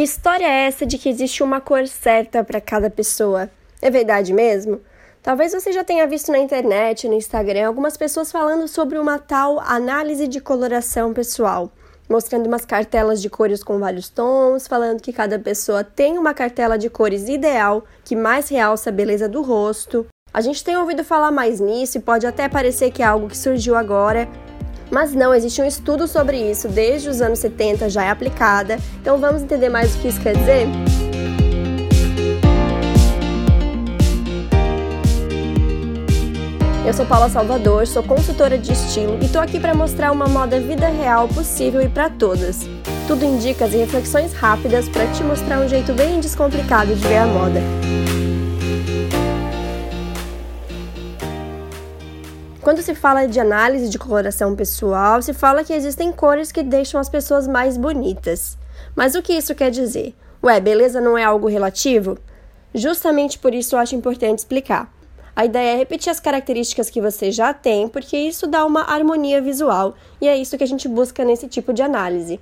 Que história é essa de que existe uma cor certa para cada pessoa? É verdade mesmo? Talvez você já tenha visto na internet, no Instagram, algumas pessoas falando sobre uma tal análise de coloração pessoal, mostrando umas cartelas de cores com vários tons, falando que cada pessoa tem uma cartela de cores ideal que mais realça a beleza do rosto. A gente tem ouvido falar mais nisso e pode até parecer que é algo que surgiu agora, mas não, existe um estudo sobre isso desde os anos 70, já é aplicada. Então vamos entender mais o que isso quer dizer? Eu sou Paula Salvador, sou consultora de estilo e tô aqui para mostrar uma moda vida real possível e para todas. Tudo em dicas e reflexões rápidas para te mostrar um jeito bem descomplicado de ver a moda. Quando se fala de análise de coloração pessoal, se fala que existem cores que deixam as pessoas mais bonitas. Mas o que isso quer dizer? Ué, beleza não é algo relativo? Justamente por isso eu acho importante explicar. A ideia é repetir as características que você já tem, porque isso dá uma harmonia visual e é isso que a gente busca nesse tipo de análise.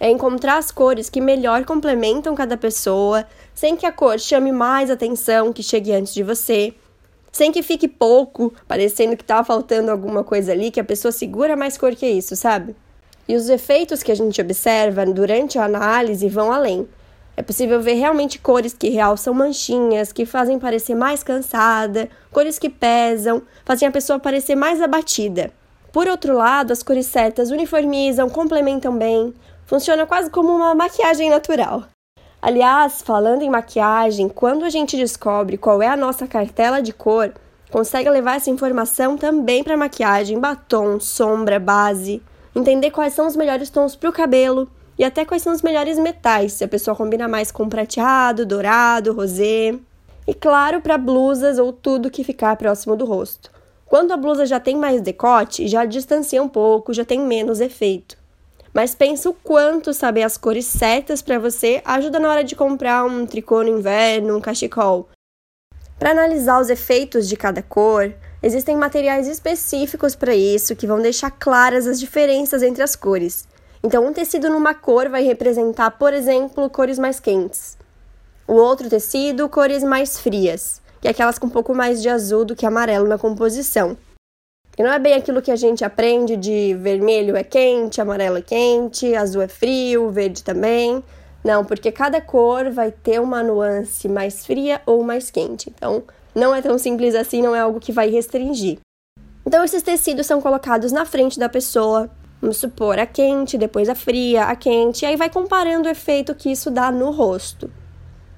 É encontrar as cores que melhor complementam cada pessoa, sem que a cor chame mais atenção, que chegue antes de você sem que fique pouco, parecendo que tá faltando alguma coisa ali, que a pessoa segura mais cor que isso, sabe? E os efeitos que a gente observa durante a análise vão além. É possível ver realmente cores que realçam manchinhas, que fazem parecer mais cansada, cores que pesam, fazem a pessoa parecer mais abatida. Por outro lado, as cores certas uniformizam, complementam bem, funciona quase como uma maquiagem natural. Aliás, falando em maquiagem, quando a gente descobre qual é a nossa cartela de cor, consegue levar essa informação também para maquiagem, batom, sombra, base, entender quais são os melhores tons para o cabelo e até quais são os melhores metais, se a pessoa combina mais com prateado, dourado, rosé. E claro, para blusas ou tudo que ficar próximo do rosto. Quando a blusa já tem mais decote, já distancia um pouco, já tem menos efeito mas pensa o quanto saber as cores certas para você ajuda na hora de comprar um tricô no inverno, um cachecol. Para analisar os efeitos de cada cor, existem materiais específicos para isso que vão deixar claras as diferenças entre as cores. Então, um tecido numa cor vai representar, por exemplo, cores mais quentes. O outro tecido, cores mais frias, que é aquelas com um pouco mais de azul do que amarelo na composição. E não é bem aquilo que a gente aprende de vermelho é quente, amarelo é quente, azul é frio, verde também. Não, porque cada cor vai ter uma nuance mais fria ou mais quente. Então, não é tão simples assim, não é algo que vai restringir. Então, esses tecidos são colocados na frente da pessoa. Vamos supor a quente, depois a fria, a quente, e aí vai comparando o efeito que isso dá no rosto.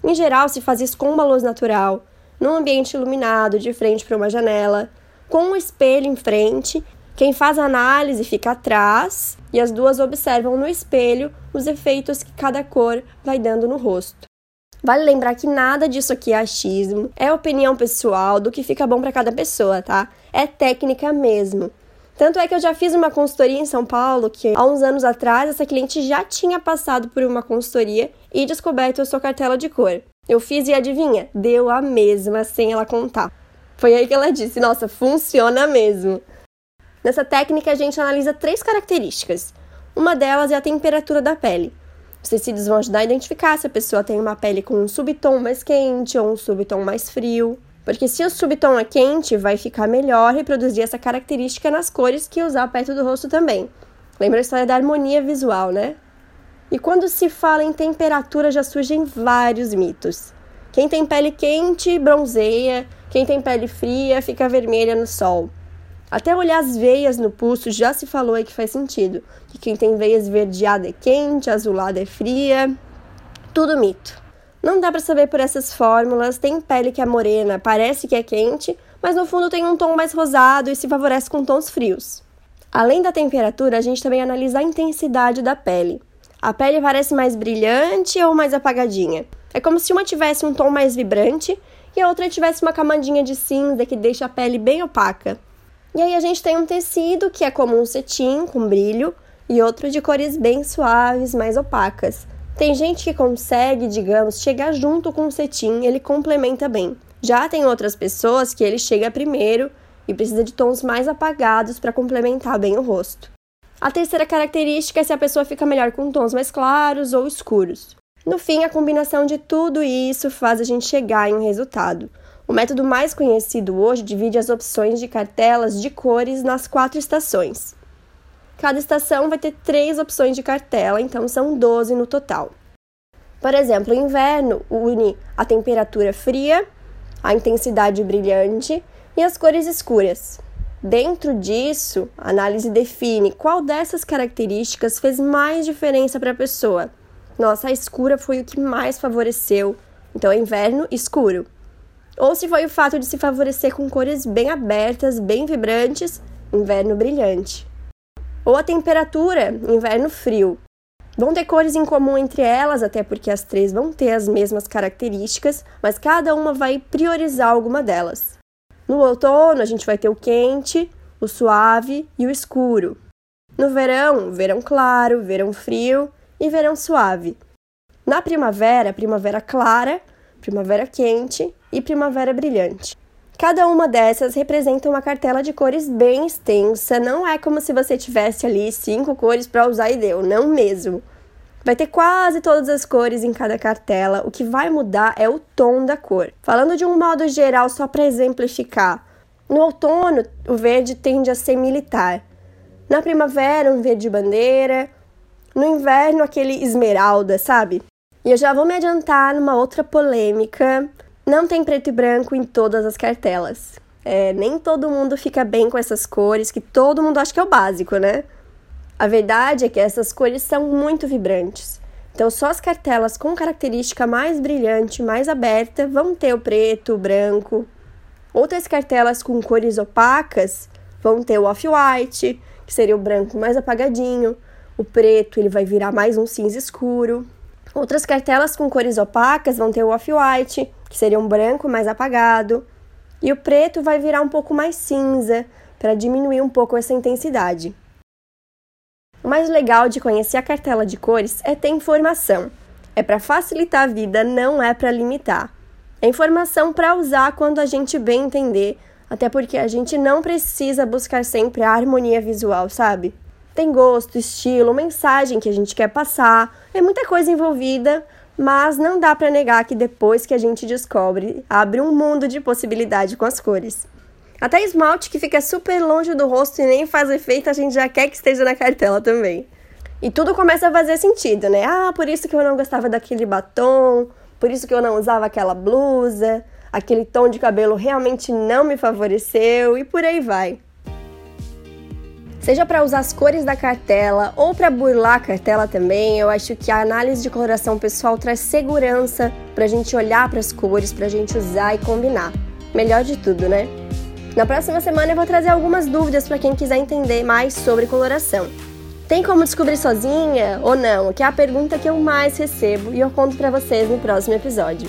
Em geral, se faz isso com uma luz natural, num ambiente iluminado, de frente para uma janela com o espelho em frente. Quem faz a análise fica atrás e as duas observam no espelho os efeitos que cada cor vai dando no rosto. Vale lembrar que nada disso aqui é achismo, é opinião pessoal do que fica bom para cada pessoa, tá? É técnica mesmo. Tanto é que eu já fiz uma consultoria em São Paulo que há uns anos atrás essa cliente já tinha passado por uma consultoria e descoberto a sua cartela de cor. Eu fiz e adivinha, deu a mesma sem ela contar. Foi aí que ela disse: Nossa, funciona mesmo. Nessa técnica, a gente analisa três características. Uma delas é a temperatura da pele. Os tecidos vão ajudar a identificar se a pessoa tem uma pele com um subtom mais quente ou um subtom mais frio. Porque se o subtom é quente, vai ficar melhor reproduzir essa característica nas cores que usar perto do rosto também. Lembra a história da harmonia visual, né? E quando se fala em temperatura, já surgem vários mitos. Quem tem pele quente bronzeia, quem tem pele fria fica vermelha no sol. Até olhar as veias no pulso já se falou aí que faz sentido. Que quem tem veias esverdeada é quente, azulada é fria. Tudo mito. Não dá para saber por essas fórmulas. Tem pele que é morena, parece que é quente, mas no fundo tem um tom mais rosado e se favorece com tons frios. Além da temperatura, a gente também analisa a intensidade da pele. A pele parece mais brilhante ou mais apagadinha? É como se uma tivesse um tom mais vibrante e a outra tivesse uma camadinha de cinza que deixa a pele bem opaca. E aí a gente tem um tecido que é como um cetim com brilho e outro de cores bem suaves, mais opacas. Tem gente que consegue, digamos, chegar junto com o cetim, ele complementa bem. Já tem outras pessoas que ele chega primeiro e precisa de tons mais apagados para complementar bem o rosto. A terceira característica é se a pessoa fica melhor com tons mais claros ou escuros. No fim, a combinação de tudo isso faz a gente chegar em um resultado. O método mais conhecido hoje divide as opções de cartelas de cores nas quatro estações. Cada estação vai ter três opções de cartela, então são 12 no total. Por exemplo, o inverno une a temperatura fria, a intensidade brilhante e as cores escuras. Dentro disso, a análise define qual dessas características fez mais diferença para a pessoa. Nossa, a escura foi o que mais favoreceu, então é inverno escuro. Ou se foi o fato de se favorecer com cores bem abertas, bem vibrantes, inverno brilhante ou a temperatura, inverno frio. Vão ter cores em comum entre elas, até porque as três vão ter as mesmas características, mas cada uma vai priorizar alguma delas. No outono, a gente vai ter o quente, o suave e o escuro. No verão, verão claro, verão frio e verão suave. Na primavera, primavera clara, primavera quente e primavera brilhante. Cada uma dessas representa uma cartela de cores bem extensa, não é como se você tivesse ali cinco cores para usar e deu, não mesmo. Vai ter quase todas as cores em cada cartela, o que vai mudar é o tom da cor. Falando de um modo geral, só para exemplificar, no outono o verde tende a ser militar, na primavera um verde bandeira, no inverno aquele esmeralda, sabe? E eu já vou me adiantar numa outra polêmica não tem preto e branco em todas as cartelas. É, nem todo mundo fica bem com essas cores, que todo mundo acha que é o básico, né? A verdade é que essas cores são muito vibrantes. Então, só as cartelas com característica mais brilhante, mais aberta, vão ter o preto, o branco. Outras cartelas com cores opacas vão ter o off-white, que seria o branco mais apagadinho. O preto, ele vai virar mais um cinza escuro. Outras cartelas com cores opacas vão ter o off-white, que seria um branco mais apagado, e o preto vai virar um pouco mais cinza, para diminuir um pouco essa intensidade. O mais legal de conhecer a cartela de cores é ter informação. É para facilitar a vida, não é para limitar. É informação para usar quando a gente bem entender, até porque a gente não precisa buscar sempre a harmonia visual, sabe? Tem gosto, estilo, mensagem que a gente quer passar, é muita coisa envolvida, mas não dá para negar que depois que a gente descobre, abre um mundo de possibilidade com as cores. Até esmalte que fica super longe do rosto e nem faz efeito, a gente já quer que esteja na cartela também. E tudo começa a fazer sentido, né? Ah, por isso que eu não gostava daquele batom, por isso que eu não usava aquela blusa, aquele tom de cabelo realmente não me favoreceu e por aí vai. Seja para usar as cores da cartela ou para burlar a cartela também, eu acho que a análise de coloração pessoal traz segurança para a gente olhar para as cores, para a gente usar e combinar. Melhor de tudo, né? Na próxima semana eu vou trazer algumas dúvidas para quem quiser entender mais sobre coloração. Tem como descobrir sozinha ou não? Que é a pergunta que eu mais recebo e eu conto para vocês no próximo episódio.